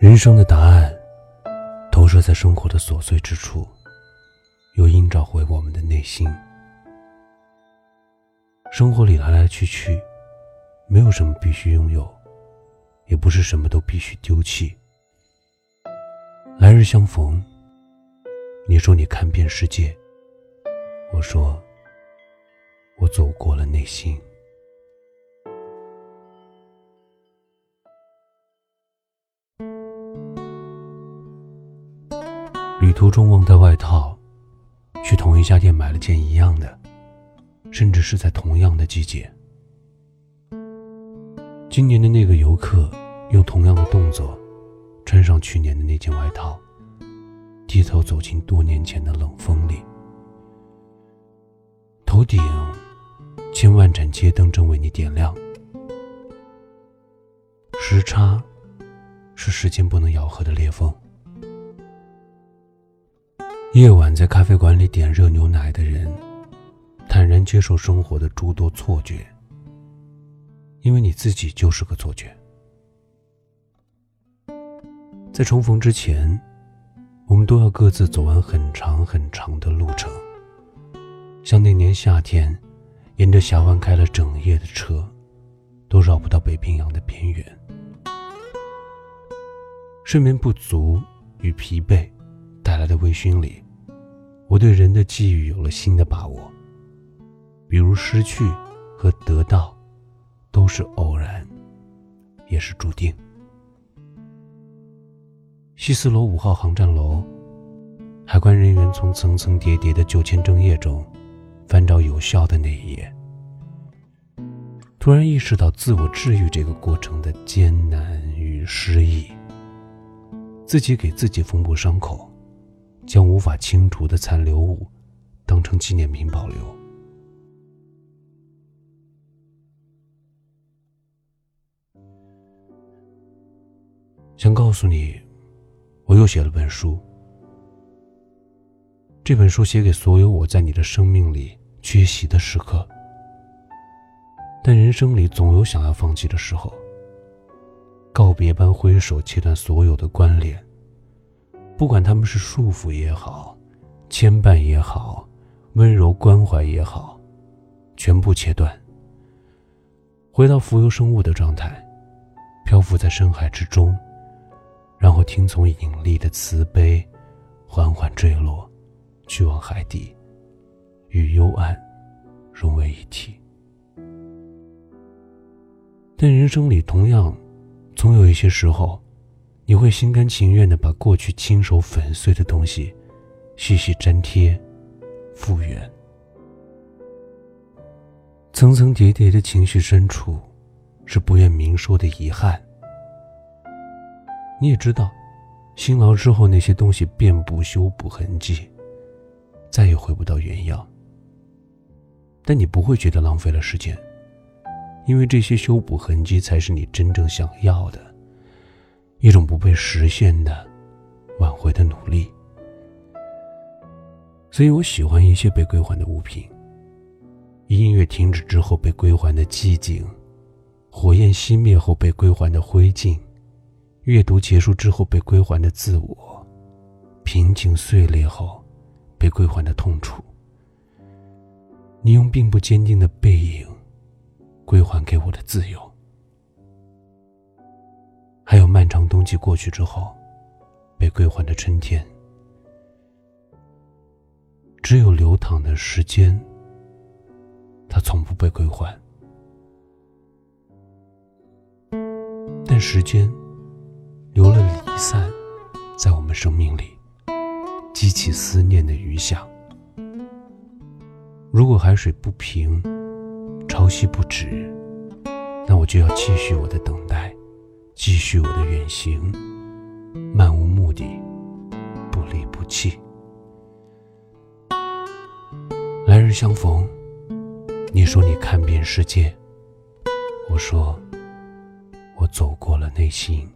人生的答案，投射在生活的琐碎之处，又映照回我们的内心。生活里来来去去，没有什么必须拥有，也不是什么都必须丢弃。来日相逢，你说你看遍世界，我说我走过了内心。旅途中忘带外套，去同一家店买了件一样的，甚至是在同样的季节。今年的那个游客用同样的动作，穿上去年的那件外套，低头走进多年前的冷风里。头顶千万盏街灯正为你点亮，时差是时间不能咬合的裂缝。夜晚在咖啡馆里点热牛奶的人，坦然接受生活的诸多错觉，因为你自己就是个错觉。在重逢之前，我们都要各自走完很长很长的路程，像那年夏天，沿着峡湾开了整夜的车，都绕不到北冰洋的边缘。睡眠不足与疲惫。带来的微醺里，我对人的际遇有了新的把握。比如失去和得到，都是偶然，也是注定。西斯罗五号航站楼，海关人员从层层叠叠的旧签证页中翻找有效的那一页，突然意识到自我治愈这个过程的艰难与失意，自己给自己缝补伤口。将无法清除的残留物当成纪念品保留。想告诉你，我又写了本书。这本书写给所有我在你的生命里缺席的时刻。但人生里总有想要放弃的时候。告别般挥手，切断所有的关联。不管他们是束缚也好，牵绊也好，温柔关怀也好，全部切断。回到浮游生物的状态，漂浮在深海之中，然后听从引力的慈悲，缓缓坠落，去往海底，与幽暗融为一体。但人生里同样，总有一些时候。你会心甘情愿的把过去亲手粉碎的东西，细细粘贴，复原。层层叠叠的情绪深处，是不愿明说的遗憾。你也知道，辛劳之后那些东西遍布修补痕迹，再也回不到原样。但你不会觉得浪费了时间，因为这些修补痕迹才是你真正想要的。一种不被实现的挽回的努力，所以我喜欢一些被归还的物品。音乐停止之后被归还的寂静，火焰熄灭后被归还的灰烬，阅读结束之后被归还的自我，平静碎裂后被归还的痛楚。你用并不坚定的背影归还给我的自由。还有漫长冬季过去之后，被归还的春天。只有流淌的时间，它从不被归还。但时间留了离散，在我们生命里，激起思念的余响。如果海水不平，潮汐不止，那我就要继续我的等待。继续我的远行，漫无目的，不离不弃。来日相逢，你说你看遍世界，我说我走过了内心。